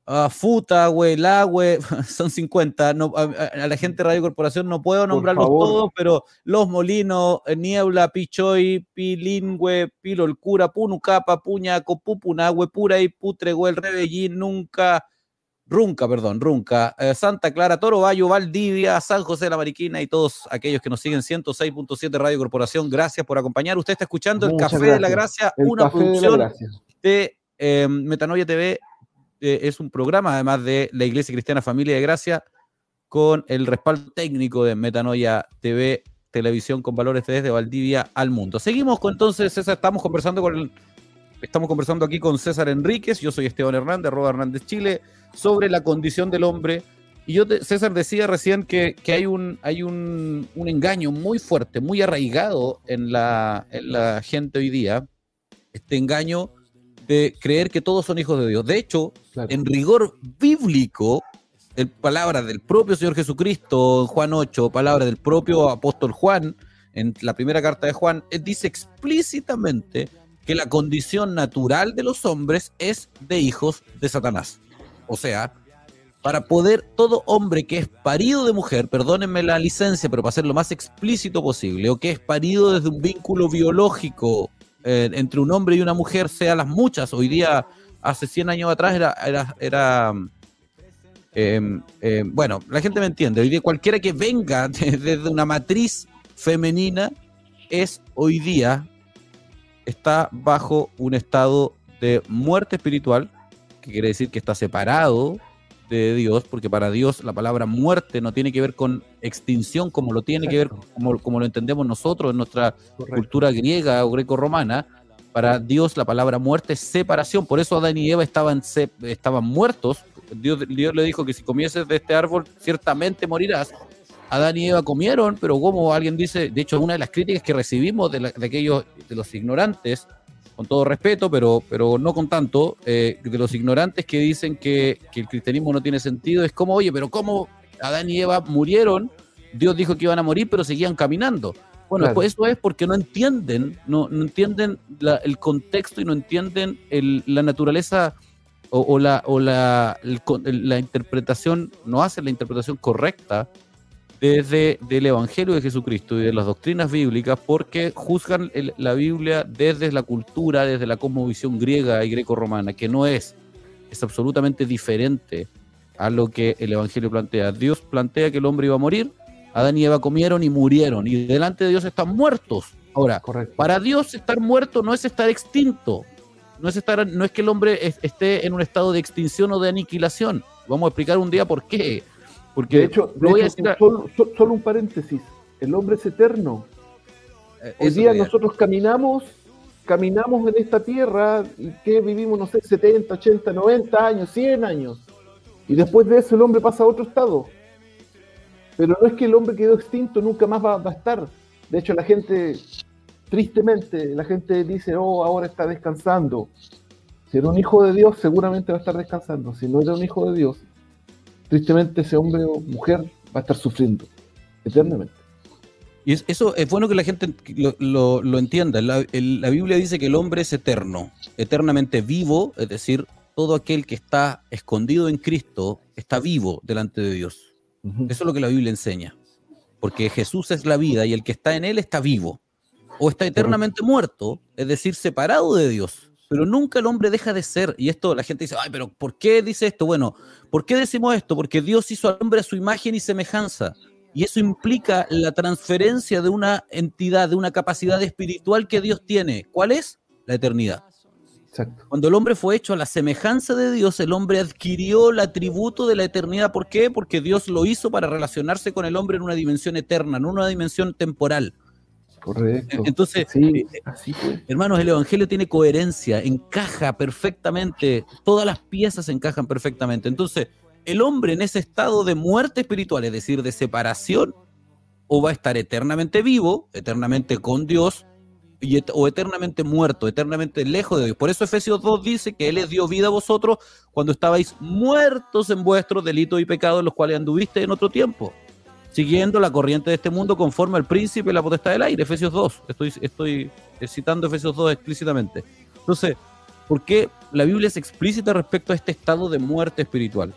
ah, Futa, Huelahue, (laughs) son 50. No, a, la gente de Radio Corporación no puedo nombrarlos todos, pero Los Molinos, eh, Niebla, Pichoy, Pilingüe, Pilo el Cura, Punucapa, Puñaco, Pupunahue, Puray, Putrehuel, Rebellín, Nunca, Runca, perdón, Runca, eh, Santa Clara, Toro Bayo, Valdivia, San José de la Mariquina y todos aquellos que nos siguen 106.7 Radio Corporación. Gracias por acompañar. Usted está escuchando el Café de la. Gracia, El una café de la producción gracia. de eh, Metanoia TV. Eh, es un programa, además de la Iglesia Cristiana Familia de Gracia, con el respaldo técnico de Metanoia TV, televisión con valores desde Valdivia al mundo. Seguimos con entonces, César, estamos conversando con Estamos conversando aquí con César Enríquez, yo soy Esteban Hernández, arroba Hernández Chile, sobre la condición del hombre. Y yo, César, decía recién que, que hay, un, hay un, un engaño muy fuerte, muy arraigado en la, en la gente hoy día, este engaño de creer que todos son hijos de Dios. De hecho, Claro. en rigor bíblico, en palabras del propio Señor Jesucristo en Juan 8, palabras del propio apóstol Juan en la primera carta de Juan, él dice explícitamente que la condición natural de los hombres es de hijos de Satanás. O sea, para poder todo hombre que es parido de mujer, perdónenme la licencia, pero para ser lo más explícito posible, o que es parido desde un vínculo biológico eh, entre un hombre y una mujer, sea las muchas, hoy día, hace 100 años atrás era, eh, eh, bueno, la gente me entiende, hoy día cualquiera que venga (laughs) de- desde una matriz femenina es hoy día, está bajo un estado de muerte espiritual, que quiere decir que está separado de Dios, porque para Dios la palabra muerte no tiene que ver con extinción como lo tiene que ver, como, como lo entendemos nosotros en nuestra Correcto. cultura griega o greco-romana. Para Dios la palabra muerte es separación, por eso Adán y Eva estaban, estaban muertos. Dios, Dios le dijo que si comieses de este árbol ciertamente morirás. Adán y Eva comieron, pero como alguien dice, de hecho una de las críticas que recibimos de, la- de aquellos, de los ignorantes, con todo respeto, pero, pero no con tanto, eh, de los ignorantes que dicen que, que el cristianismo no tiene sentido, es como, oye, pero ¿cómo Adán y Eva murieron? Dios dijo que iban a morir, pero seguían caminando. Bueno, Claro. pues eso es porque no entienden, no, no entienden la- el contexto y no entienden el- la naturaleza o, o la, o la, el- la interpretación, no hacen la interpretación correcta desde del Evangelio de Jesucristo y de las doctrinas bíblicas porque juzgan el- la Biblia desde la cultura, desde la cosmovisión griega y greco-romana, que no es, es absolutamente diferente a lo que el Evangelio plantea. Dios plantea que el hombre iba a morir, Adán y Eva comieron y murieron, y delante de Dios están muertos. Ahora, Correcto. para Dios estar muerto no es estar extinto, no es, estar, no es que el hombre es- esté en un estado de extinción o de aniquilación. Vamos a explicar un día por qué. Porque De hecho, de solo, so- solo un paréntesis. El hombre es eterno. eh, Hoy día nosotros caminamos, caminamos en esta tierra y que vivimos, no sé, 70, 80, 90 años, 100 años. Y después de eso el hombre pasa a otro estado. Pero no es que el hombre quedó extinto, nunca más va, va a estar. De hecho, la gente, tristemente, la gente dice, oh, ahora está descansando. Si era un hijo de Dios, seguramente va a estar descansando. Si no era un hijo de Dios, tristemente ese hombre o mujer va a estar sufriendo eternamente. Y es- eso es bueno que la gente lo, lo- lo entienda. La, el- la Biblia dice que el hombre es eterno, eternamente vivo, es decir, todo aquel que está escondido en Cristo está vivo delante de Dios. Eso es lo que la Biblia enseña. Porque Jesús es la vida y el que está en él está vivo. O está eternamente muerto, es decir, separado de Dios. Pero nunca el hombre deja de ser. Y esto la gente dice, ay, pero ¿por qué dice esto? Bueno, ¿por qué decimos esto? Porque Dios hizo al hombre a su imagen y semejanza. Y eso implica la transferencia de una entidad, de una capacidad espiritual que Dios tiene. ¿Cuál es? La eternidad. Exacto. Cuando el hombre fue hecho a la semejanza de Dios, el hombre adquirió el atributo de la eternidad. ¿Por qué? Porque Dios lo hizo para relacionarse con el hombre en una dimensión eterna, en una dimensión temporal. Correcto. (laughs) Entonces, Sí, así fue. hermanos, el Evangelio tiene coherencia, encaja perfectamente, todas las piezas encajan perfectamente. Entonces, el hombre en ese estado de muerte espiritual, es decir, de separación, o va a estar eternamente vivo, eternamente con Dios, o eternamente muerto, eternamente lejos de Dios. Por eso Efesios 2 dice que Él les dio vida a vosotros cuando estabais muertos en vuestros delitos y pecados, en los cuales anduviste en otro tiempo, siguiendo la corriente de este mundo conforme al príncipe y la potestad del aire. Efesios 2, estoy, estoy citando Efesios 2 explícitamente. Entonces, ¿por qué la Biblia es explícita respecto a este estado de muerte espiritual?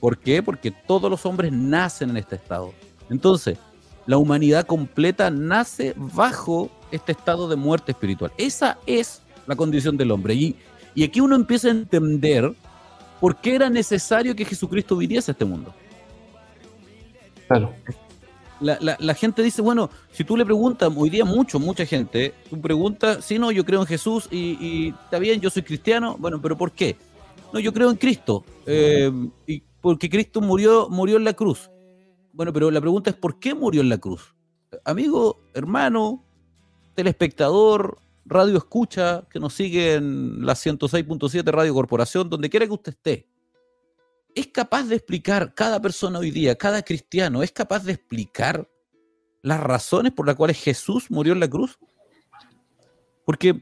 ¿Por qué? Porque todos los hombres nacen en este estado. Entonces, la humanidad completa nace bajo este estado de muerte espiritual. Esa es la condición del hombre. Y, y aquí uno empieza a entender por qué era necesario que Jesucristo viniese a este mundo. Claro. La, gente dice, bueno, si tú le preguntas, hoy día mucho, mucha gente, tú preguntas, si no, yo creo en Jesús y, está bien, yo soy cristiano, bueno, pero ¿por qué? No, yo creo en Cristo, eh, y porque Cristo murió, murió en la cruz. Bueno, pero la pregunta es, ¿por qué murió en la cruz? Amigo, hermano, telespectador, radio escucha, que nos sigue en la 106.7 Radio Corporación, donde quiera que usted esté, ¿es capaz de explicar cada persona hoy día, cada cristiano, es capaz de explicar las razones por las cuales Jesús murió en la cruz? Porque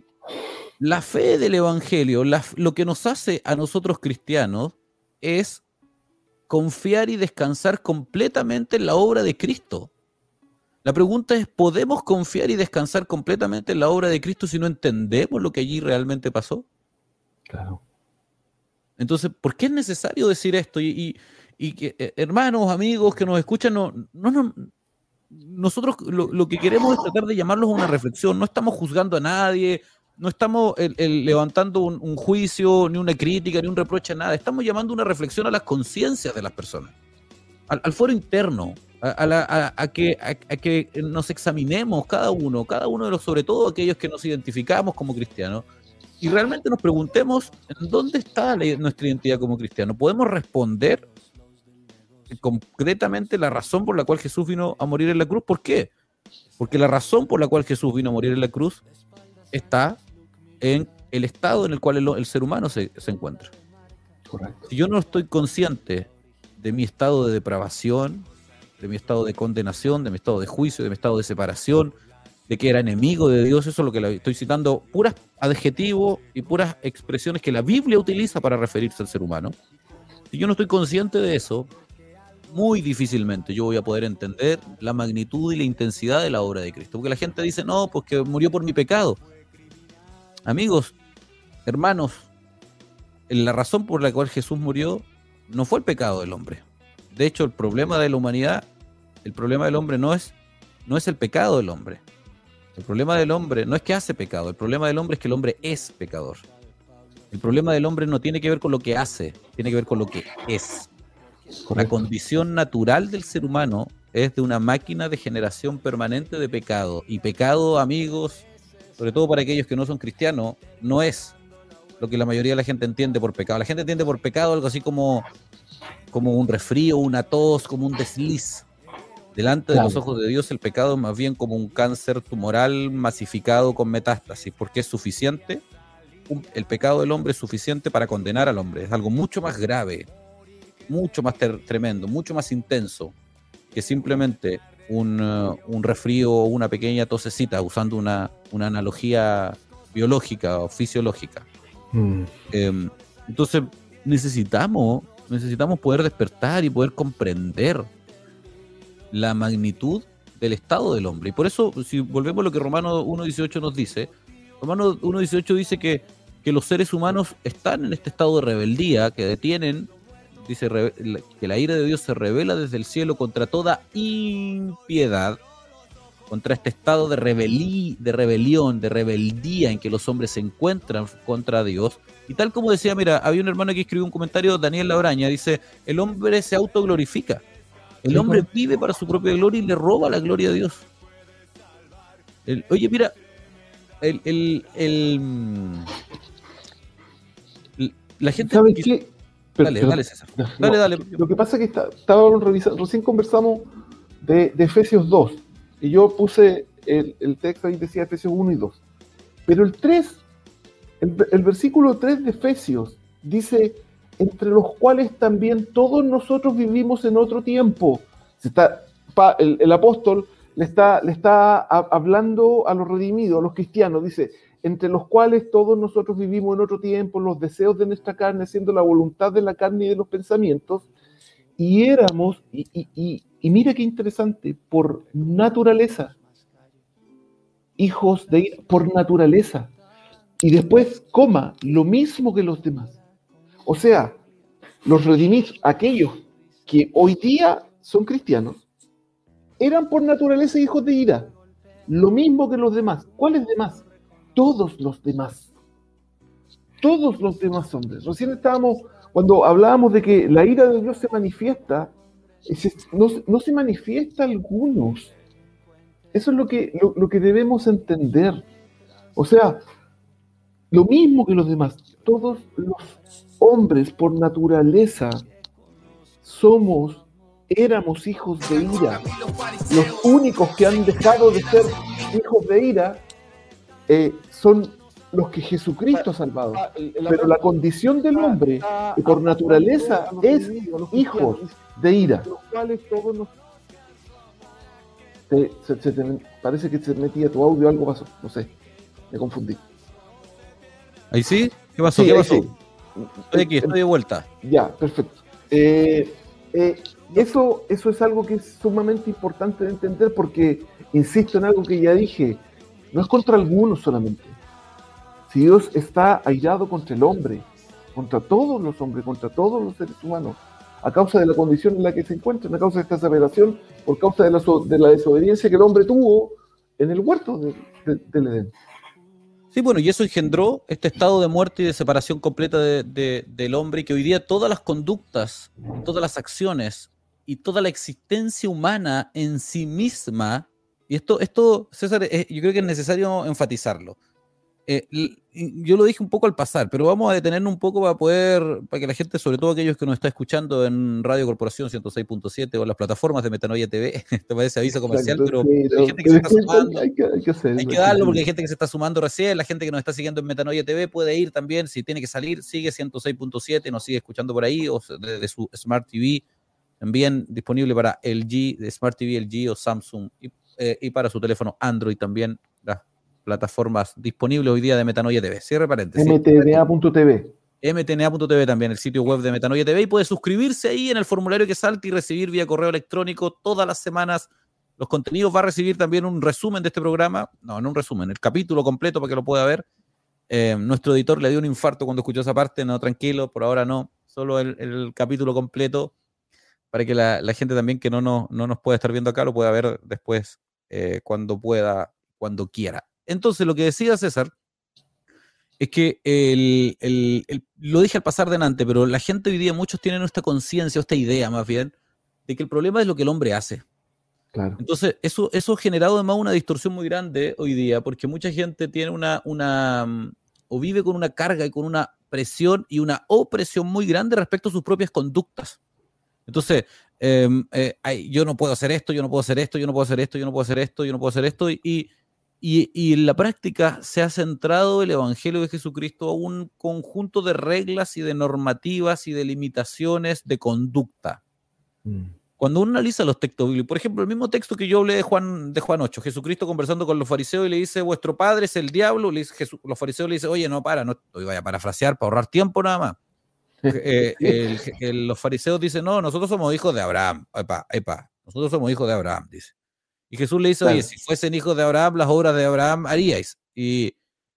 la fe del Evangelio, lo que nos hace a nosotros cristianos es confiar y descansar completamente en la obra de Cristo. La pregunta es, ¿podemos confiar y descansar completamente en la obra de Cristo si no entendemos lo que allí realmente pasó? Claro. Entonces, ¿por qué es necesario decir esto? Y, que, eh, hermanos, amigos que nos escuchan, no, no, nosotros lo, que queremos es tratar de llamarlos a una reflexión. No estamos juzgando a nadie, no estamos levantando un, juicio, ni una crítica, ni un reproche a nada. Estamos llamando una reflexión a las conciencias de las personas, al, foro interno, a, que nos examinemos cada uno, cada uno de los, sobre todo aquellos que nos identificamos como cristianos, y realmente nos preguntemos en dónde está nuestra identidad como cristiano. ¿Podemos responder concretamente la razón por la cual Jesús vino a morir en la cruz? ¿Por qué? Porque la razón por la cual Jesús vino a morir en la cruz está en el estado en el cual el, ser humano se, se encuentra. Correcto. Si yo no estoy consciente de mi estado de depravación, de mi estado de condenación, de mi estado de juicio, de mi estado de separación, de que era enemigo de Dios, eso es lo que estoy citando, puras adjetivos y puras expresiones que la Biblia utiliza para referirse al ser humano. Si yo no estoy consciente de eso, muy difícilmente yo voy a poder entender la magnitud y la intensidad de la obra de Cristo. Porque la gente dice, no, pues que murió por mi pecado. Amigos, hermanos, la razón por la cual Jesús murió no fue el pecado del hombre. De hecho, el problema de la humanidad, el problema del hombre no es, no es el pecado del hombre. El problema del hombre no es que hace pecado, el problema del hombre es que el hombre es pecador. El problema del hombre no tiene que ver con lo que hace, tiene que ver con lo que es. La condición natural del ser humano es de una máquina de generación permanente de pecado. Y pecado, amigos, sobre todo para aquellos que no son cristianos, no es lo que la mayoría de la gente entiende por pecado. La gente entiende por pecado algo así como como un resfrío, una tos, como un desliz. Delante de los ojos de Dios el pecado es más bien como un cáncer tumoral masificado con metástasis, porque es suficiente, el pecado del hombre es suficiente para condenar al hombre, es algo mucho más grave, mucho más tremendo, mucho más intenso que simplemente un, uh, un resfrío o una pequeña tosecita, usando una, una analogía biológica o fisiológica. Mm. Em, entonces necesitamos necesitamos poder despertar y poder comprender la magnitud del estado del hombre. Y por eso, si volvemos a lo que Romano 1.18 nos dice, Romano 1.18 dice que, que los seres humanos están en este estado de rebeldía, que detienen, dice que la ira de Dios se revela desde el cielo contra toda impiedad, contra este estado de, rebelí, de rebelión, de rebeldía en que los hombres se encuentran contra Dios, y tal como decía, mira, había un hermano que escribió un comentario, Daniel Labraña, dice, el hombre se autoglorifica. El hombre vive para su propia gloria y le roba la gloria a Dios. oye, mira, el, el, la gente... ¿Sabe qué? dale, dale, César. Dale, dale. Lo que pasa es que estaba revisando, recién conversamos de, Efesios 2, y yo puse el, el texto ahí decía Efesios 1 y 2. Pero el 3 el, versículo 3 de Efesios dice, entre los cuales también todos nosotros vivimos en otro tiempo. el, apóstol le está, hablando a los redimidos, a los cristianos, dice, entre los cuales todos nosotros vivimos en otro tiempo, los deseos de nuestra carne, haciendo la voluntad de la carne y de los pensamientos, y éramos, y, y, mira qué interesante, por naturaleza, hijos de por naturaleza. Y después, coma, lo mismo que los demás. O sea, los redimidos, aquellos que hoy día son cristianos, eran por naturaleza hijos de ira. Lo mismo que los demás. ¿Cuáles demás? Todos los demás. Todos los demás hombres. Recién estábamos, cuando hablábamos de que la ira de Dios se manifiesta, no, se manifiesta a algunos. Eso es lo que, lo que debemos entender. O sea, lo mismo que los demás. Todos los hombres por naturaleza somos éramos hijos de ira. Los únicos que han dejado de ser hijos de ira eh, son los que Jesucristo ha salvado. Ah, Pero la condición del hombre, que por naturaleza es hijos de ira. parece que se metía tu audio, algo pasó, no sé, me confundí. ¿Ahí sí? ¿Qué pasó? ¿Qué pasó? Estoy aquí, estoy de vuelta. Ya, perfecto. Eh, eh, eso, eso es algo que es sumamente importante de entender porque, insisto en algo que ya dije, no es contra algunos solamente. Si Dios está airado contra el hombre, contra todos los hombres, contra todos los seres humanos, a causa de la condición en la que se encuentran, a causa de esta separación, por causa de la, de la desobediencia que el hombre tuvo en el huerto del Edén. Sí, bueno, y eso engendró este estado de muerte y de separación completa del hombre que hoy día todas las conductas, todas las acciones y toda la existencia humana en sí misma, y esto, esto César, yo creo que es necesario enfatizarlo. Eh, yo lo dije un poco al pasar, pero vamos a detenernos un poco para poder, para que la gente, sobre todo aquellos que nos está escuchando en Radio Corporación 106.7 o en las plataformas de Metanoia TV, (laughs) te parece aviso comercial, pero, hay gente que se está sumando. Hay que, darlo porque hay gente que se está sumando recién, la gente que nos está siguiendo en Metanoia TV puede ir también, si tiene que salir, sigue 106.7, nos sigue escuchando por ahí o desde su Smart TV también disponible para LG, Smart TV LG o Samsung y, eh, y para su teléfono Android también, plataformas disponibles hoy día de Metanoia TV. Cierre paréntesis. mtna.tv. mtna.tv también, el sitio web de Metanoia TV y puede suscribirse ahí en el formulario que salte y recibir vía correo electrónico todas las semanas los contenidos. Va a recibir también un resumen de este programa, no, no un resumen, el capítulo completo para que lo pueda ver. Eh, nuestro editor le dio un infarto cuando escuchó esa parte, no, tranquilo, por ahora no, solo el capítulo completo para que la, gente también que no, no, nos puede estar viendo acá lo pueda ver después eh, cuando pueda, cuando quiera. Entonces, lo que decía César es que lo dije al pasar delante, pero la gente hoy día, muchos tienen esta conciencia, esta idea más bien, de que el problema es lo que el hombre hace. Claro. Entonces, eso, eso ha generado además una distorsión muy grande hoy día, porque mucha gente tiene una, una, mm, o vive con una carga y con una presión y una opresión muy grande respecto a sus propias conductas. Entonces, em, eh, yo no puedo hacer esto, yo no puedo hacer esto, yo no puedo hacer esto, yo no puedo hacer esto, yo no puedo hacer esto. Y, y, en la práctica se ha centrado el Evangelio de Jesucristo a un conjunto de reglas y de normativas y de limitaciones de conducta. Mm. Cuando uno analiza los textos bíblicos, por ejemplo, el mismo texto que yo hablé de Juan, de Juan 8, Jesucristo conversando con los fariseos y le dice, vuestro padre es el diablo, le dice, los fariseos le dicen, oye, no, para, no, vaya a parafrasear para ahorrar tiempo nada más. (laughs) Eh, los fariseos dicen, no, nosotros somos hijos de Abraham. Epa, epa, nosotros somos hijos de Abraham, dice. Y Jesús le dice, oye, si fuesen hijos de Abraham, las obras de Abraham haríais. Y,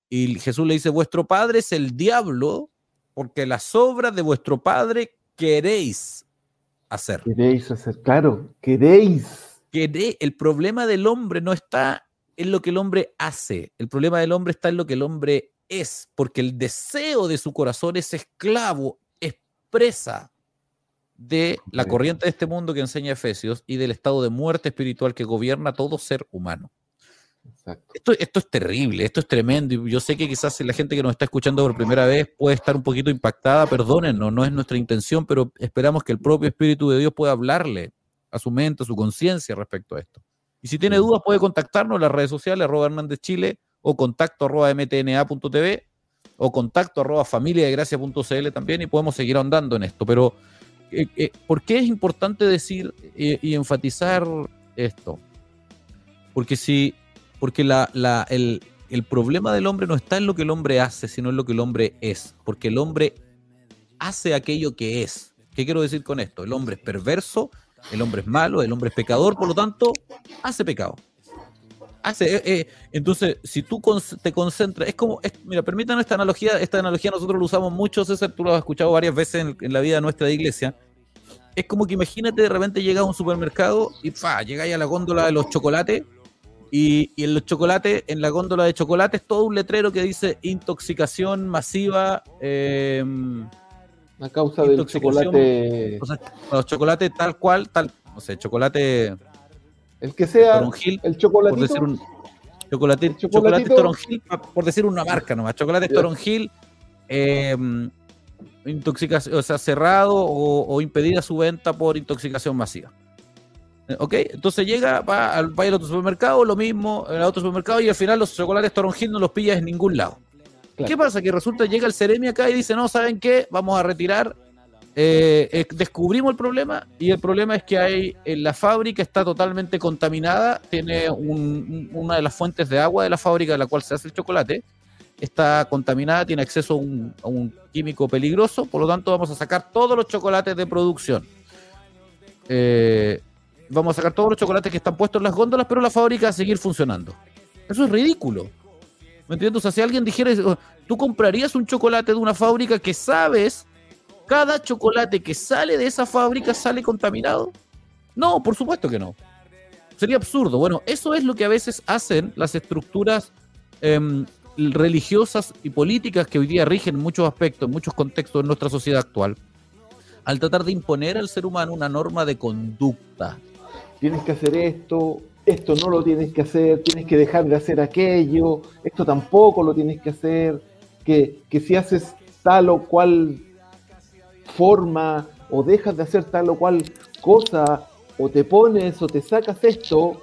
y Jesús le dice, vuestro padre es el diablo, porque las obras de vuestro padre queréis hacer. Queréis hacer, claro, queréis. Queréis. El problema del hombre no está en lo que el hombre hace, el problema del hombre está en lo que el hombre es, porque el deseo de su corazón es esclavo presa de la corriente de este mundo que enseña Efesios y del estado de muerte espiritual que gobierna todo ser humano. Esto, esto, es terrible, esto es tremendo. Y yo sé que quizás la gente que nos está escuchando por primera vez puede estar un poquito impactada, perdónennos, no es nuestra intención, pero esperamos que el propio Espíritu de Dios pueda hablarle a su mente, a su conciencia respecto a esto. Y si tiene dudas, puede contactarnos en las redes sociales, arroba Hernández Chile o contacto arroba mtna.tv o contacto arroba familiadegracia.cl también y podemos seguir ahondando en esto. Pero, eh, eh, ¿por qué es importante decir y enfatizar esto? Porque si, porque la, el, el problema del hombre no está en lo que el hombre hace, sino en lo que el hombre es. Porque el hombre hace aquello que es. ¿Qué quiero decir con esto? El hombre es perverso, el hombre es malo, el hombre es pecador, por lo tanto, hace pecado. Hace, eh, eh, entonces, si tú te concentras, es como, mira, permítanos esta analogía, esta analogía nosotros lo usamos mucho, César, tú lo has escuchado varias veces en, la vida nuestra de iglesia. Es como que imagínate de repente llegas a un supermercado y fa, llegáis a la góndola de los chocolates y, en los chocolates, en la góndola de chocolates, todo un letrero que dice intoxicación masiva. Eh, a causa del chocolate. O sea, los chocolates tal cual, tal, no sé, chocolate. El que sea toronjil, el chocolatito. Por decir un, chocolate, chocolate toronjil, por decir una marca nomás. Chocolate toronjil, eh, intoxicación, o sea, cerrado o, o, impedida su venta por intoxicación masiva. Eh, ¿Ok? Entonces llega, va al, va al otro supermercado, lo mismo, al otro supermercado, y al final los chocolates toronjil no los pillas en ningún lado. ¿Qué pasa? Que resulta llega el Ceremi acá y dice, no, ¿saben qué? Vamos a retirar. Eh, eh, descubrimos el problema y el problema es que hay en la fábrica está totalmente contaminada, tiene una de las fuentes de agua de la fábrica de la cual se hace el chocolate, está contaminada, tiene acceso a un, químico peligroso, por lo tanto vamos a sacar todos los chocolates de producción. Eh, vamos a sacar todos los chocolates que están puestos en las góndolas, pero la fábrica va a seguir funcionando. Eso es ridículo. ¿Me entiendes? O sea, si alguien dijera, tú comprarías un chocolate de una fábrica que sabes, cada chocolate que sale de esa fábrica sale contaminado. No, por supuesto que no. Sería absurdo. Bueno, eso es lo que a veces hacen las estructuras em, religiosas y políticas que hoy día rigen en muchos aspectos, en muchos contextos de nuestra sociedad actual, al tratar de imponer al ser humano una norma de conducta. Tienes que hacer esto, esto no lo tienes que hacer, tienes que dejar de hacer aquello, esto tampoco lo tienes que hacer, que, si haces tal o cual forma o dejas de hacer tal o cual cosa o te pones o te sacas esto,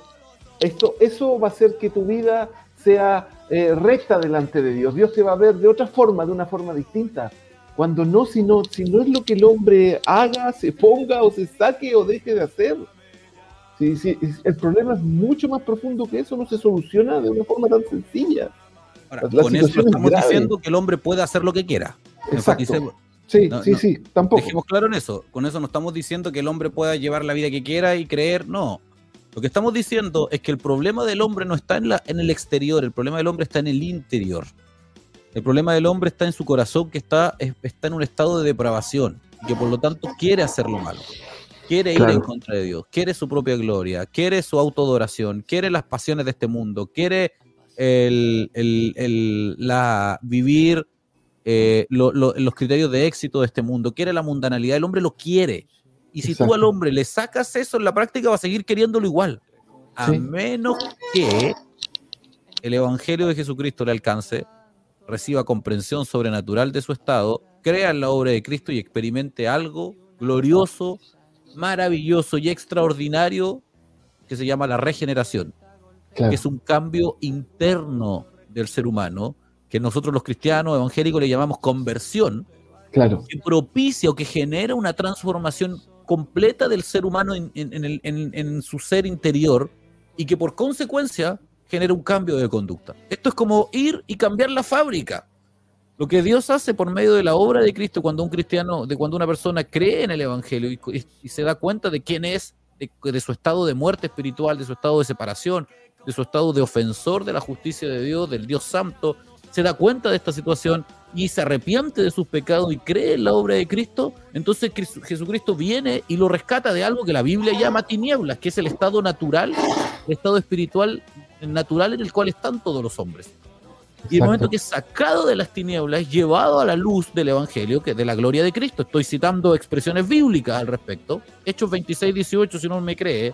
esto eso va a hacer que tu vida sea eh, recta delante de Dios. Dios te va a ver de otra forma, de una forma distinta. Cuando no, si no, si no es lo que el hombre haga, se ponga o se saque o deje de hacer Sí, sí, el problema es mucho más profundo que eso, no se soluciona de una forma tan sencilla. con eso estamos diciendo que el hombre puede hacer lo que quiera. Exacto. Sí, sí, sí, tampoco. Dejemos claro en eso. Con eso no estamos diciendo que el hombre pueda llevar la vida que quiera y creer, no. Lo que estamos diciendo es que el problema del hombre no está en, la, en el exterior, el problema del hombre está en el interior. El problema del hombre está en su corazón, que está, está en un estado de depravación, y que por lo tanto quiere hacer lo malo quiere ir en contra de Dios, quiere su propia gloria, quiere su autodoración, quiere las pasiones de este mundo, quiere el, la, vivir eh, los criterios de éxito de este mundo, quiere la mundanalidad, el hombre lo quiere. Y si tú al hombre le sacas eso en la práctica, va a seguir queriéndolo igual. A menos que el Evangelio de Jesucristo le alcance, reciba comprensión sobrenatural de su estado, crea en la obra de Cristo y experimente algo glorioso, maravilloso y extraordinario que se llama la regeneración, que es un cambio interno del ser humano, que nosotros los cristianos evangélicos le llamamos conversión, claro. que propicia o que genera una transformación completa del ser humano en, en su ser interior y que por consecuencia genera un cambio de conducta. Esto es como ir y cambiar la fábrica. Lo que Dios hace por medio de la obra de Cristo cuando un cristiano, de cuando una persona cree en el Evangelio y, se da cuenta de quién es, de, su estado de muerte espiritual, de su estado de separación, de su estado de ofensor de la justicia de Dios, del Dios Santo, se da cuenta de esta situación y se arrepiente de sus pecados y cree en la obra de Cristo, entonces Jesucristo viene y lo rescata de algo que la Biblia llama tinieblas, que es el estado natural, el estado espiritual natural en el cual están todos los hombres. Y el momento que es sacado de las tinieblas, llevado a la luz del Evangelio, que es de la gloria de Cristo. Estoy citando expresiones bíblicas al respecto. Hechos 26, 18, si no me cree.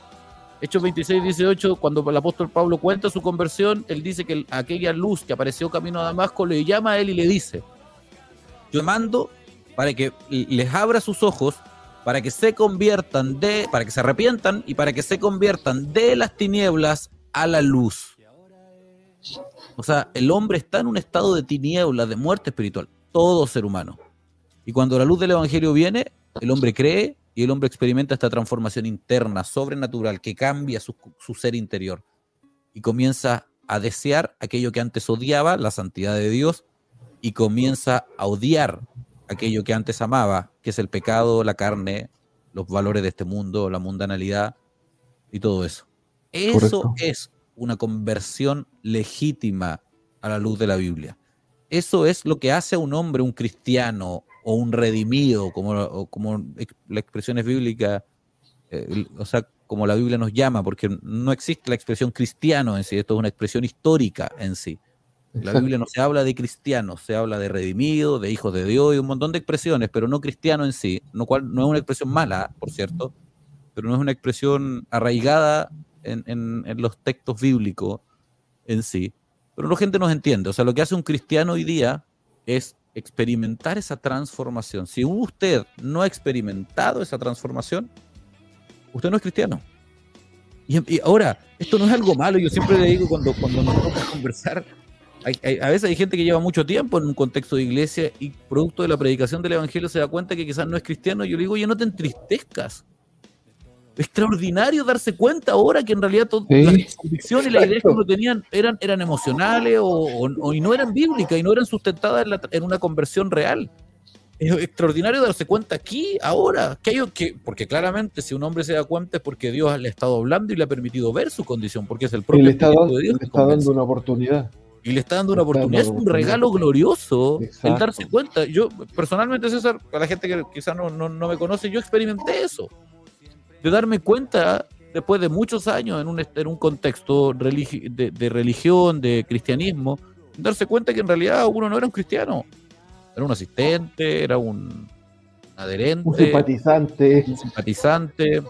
Hechos 26, 18, cuando el apóstol Pablo cuenta su conversión, él dice que aquella luz que apareció camino a Damasco le llama a él y le dice, yo mando para que les abra sus ojos, para que se conviertan de, para que se arrepientan y para que se conviertan de las tinieblas a la luz. O sea, el hombre está en un estado de tinieblas, de muerte espiritual, todo ser humano. Y cuando la luz del Evangelio viene, el hombre cree y el hombre experimenta esta transformación interna, sobrenatural, que cambia su, ser interior. y comienza a desear aquello que antes odiaba, la santidad de Dios, y comienza a odiar aquello que antes amaba, que es el pecado, la carne, los valores de este mundo, la mundanalidad y todo eso. Eso Correcto. es una conversión legítima a la luz de la Biblia. Eso es lo que hace a un hombre un cristiano o un redimido, como, o como la expresión es bíblica, eh, o sea, como la Biblia nos llama, porque no existe la expresión cristiano en sí, esto es una expresión histórica en sí. La. Biblia no se habla de cristianos, se habla de redimidos, de hijos de Dios y un montón de expresiones, pero no cristiano en sí, no, cual, no es una expresión mala, por cierto, pero no es una expresión arraigada en, en- en los textos bíblicos en sí. Pero la gente nos entiende, o sea, lo que hace un cristiano hoy día es experimentar esa transformación. Si usted no ha experimentado esa transformación, usted no es cristiano. Y, ahora, esto no es algo malo, yo siempre le digo cuando, cuando nos toca conversar, a veces hay gente que lleva mucho tiempo en un contexto de iglesia y producto de la predicación del Evangelio se da cuenta que quizás no es cristiano. Yo le digo, oye, no te entristezcas. Extraordinario darse cuenta ahora que en realidad todas Sí. las convicciones y las ideas que uno tenían eran, eran emocionales o, y no eran bíblicas y no eran sustentadas en, la- en una conversión real. Es extraordinario darse cuenta aquí, ahora, que hay que, porque claramente si un hombre se da cuenta es porque Dios le ha estado hablando y le ha permitido ver su condición, porque es el Y propio le está, dando, de Dios le está dando una oportunidad. Y le está dando una está oportunidad, es un regalo glorioso el darse cuenta. Yo, personalmente, César, a la gente que quizás no, no, no me conoce, yo experimenté eso. De darme cuenta, después de muchos años en un, en un contexto religi- de, de religión, de cristianismo, darse cuenta que en realidad uno no era un cristiano. Era un asistente, era un adherente Un simpatizante. un simpatizante,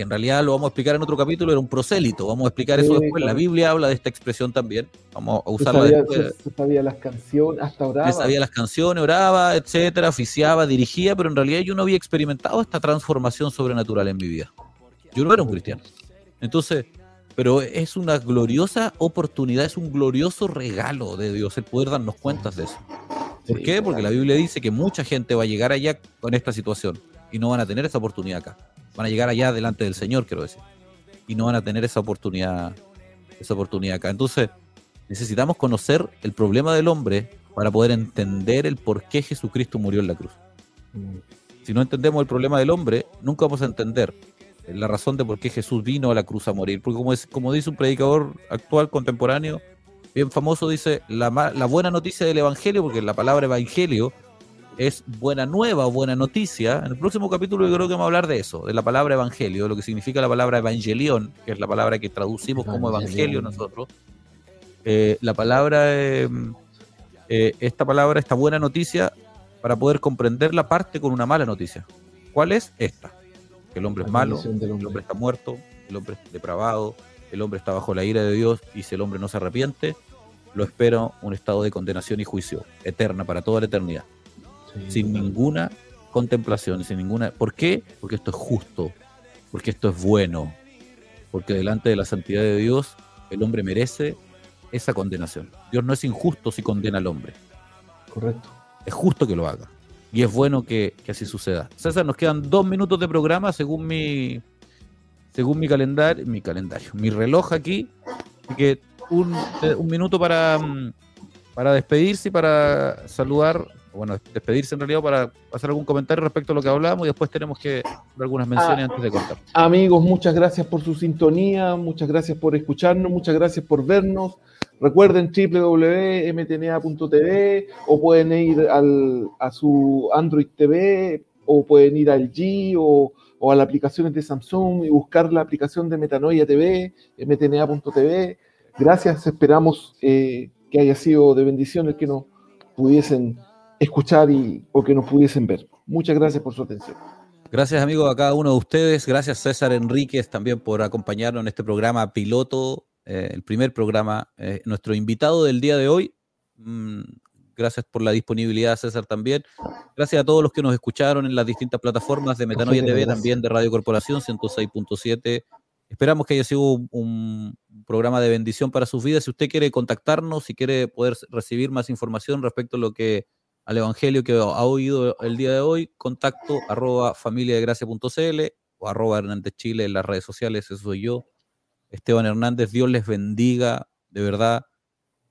que en realidad lo vamos a explicar en otro capítulo, era un prosélito. Vamos a explicar eso después. La correcto. Biblia habla de esta expresión también. Vamos a Se usarla sabía, después. se- se sabía las canciones, hasta oraba. sabía las canciones, oraba, etcétera, oficiaba, dirigía, pero en realidad yo no había experimentado esta transformación sobrenatural en mi vida. Yo no era un cristiano. Entonces, pero es una gloriosa oportunidad, es un glorioso regalo de Dios el poder darnos cuentas de eso. ¿Por Sí, qué? Porque la claro. Biblia dice que mucha gente va a llegar allá con esta situación y no van a tener esa oportunidad acá. Van a llegar allá delante del Señor, quiero decir. Y no van a tener esa oportunidad, esa oportunidad acá. Entonces, necesitamos conocer el problema del hombre para poder entender el por qué Jesucristo murió en la cruz. Mm, Si no entendemos el problema del hombre, nunca vamos a entender la razón de por qué Jesús vino a la cruz a morir. Porque como, es, como dice un predicador actual, contemporáneo, bien famoso, dice la, la buena noticia del Evangelio, porque la palabra Evangelio es buena nueva o buena noticia. En el próximo capítulo yo creo que vamos a hablar de eso, de la palabra Evangelio, de lo que significa la palabra Evangelión, que es la palabra que traducimos como Evangelio nosotros. Eh, la palabra, eh, eh, esta palabra, esta buena noticia, para poder comprenderla parte con una mala noticia. ¿Cuál es? Esta. Que el hombre es la malo, el hombre. hombre está muerto, el hombre es depravado, el hombre está bajo la ira de Dios y si el hombre no se arrepiente, lo espera un estado de condenación y juicio eterna para toda la eternidad, Sí, sin total. ninguna contemplación, sin ninguna... ¿Por qué? Porque esto es justo, porque esto es bueno, porque delante de la santidad de Dios el hombre merece esa condenación. Dios no es injusto si condena al hombre, Correcto. es justo que lo haga. Y es bueno que, que así suceda. César, nos quedan dos minutos de programa según mi según mi calendario, mi calendario, mi reloj aquí. Así que un, un minuto para, mm, para despedirse y para saludar, bueno, despedirse en realidad para hacer algún comentario respecto a lo que hablamos y después tenemos que dar algunas menciones antes de contar. Amigos, muchas gracias por su sintonía, muchas gracias por escucharnos, muchas gracias por vernos. Recuerden www.mtna.tv o pueden ir al, a su Android TV o pueden ir al G o, o a las aplicaciones de Samsung y buscar la aplicación de Metanoia TV, mtna.tv. Gracias, esperamos eh, que haya sido de bendición el que nos pudiesen escuchar y, o que nos pudiesen ver. Muchas gracias por su atención. Gracias amigos a cada uno de ustedes. Gracias César Enríquez también por acompañarnos en este programa piloto, eh, el primer programa. Eh, nuestro invitado del día de hoy. mm, gracias por la disponibilidad César también. Gracias a todos los que nos escucharon en las distintas plataformas de Metanoia TV, también de Radio Corporación 106.7. Esperamos que haya sido un, un programa de bendición para sus vidas. Si usted quiere contactarnos, si quiere poder recibir más información respecto a lo que al Evangelio que ha oído el día de hoy, contacto arroba familiadegracia.cl o arroba Hernández Chile en las redes sociales, eso soy yo. Esteban Hernández, Dios les bendiga, de verdad.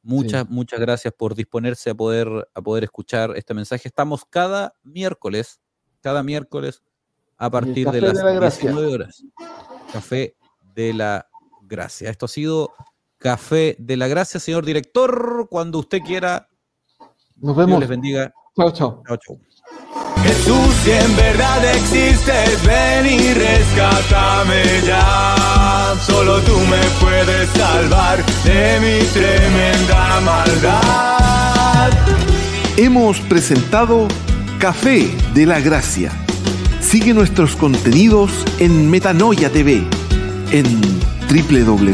Muchas, Sí. muchas gracias por disponerse a poder, a poder escuchar este mensaje. Estamos cada miércoles, cada miércoles a partir de de las la Gracia. 19 horas. Café de la Gracia. Esto ha sido Café de la Gracia, señor director. Cuando usted quiera, Nos Dios vemos. les bendiga. Chao, chao. Chao, chao. Jesús, si en verdad existes, ven y rescátame ya. Solo tú me puedes salvar de mi tremenda maldad. Hemos presentado Café de la Gracia. Sigue nuestros contenidos en Metanoia TV, en www.mtna.tv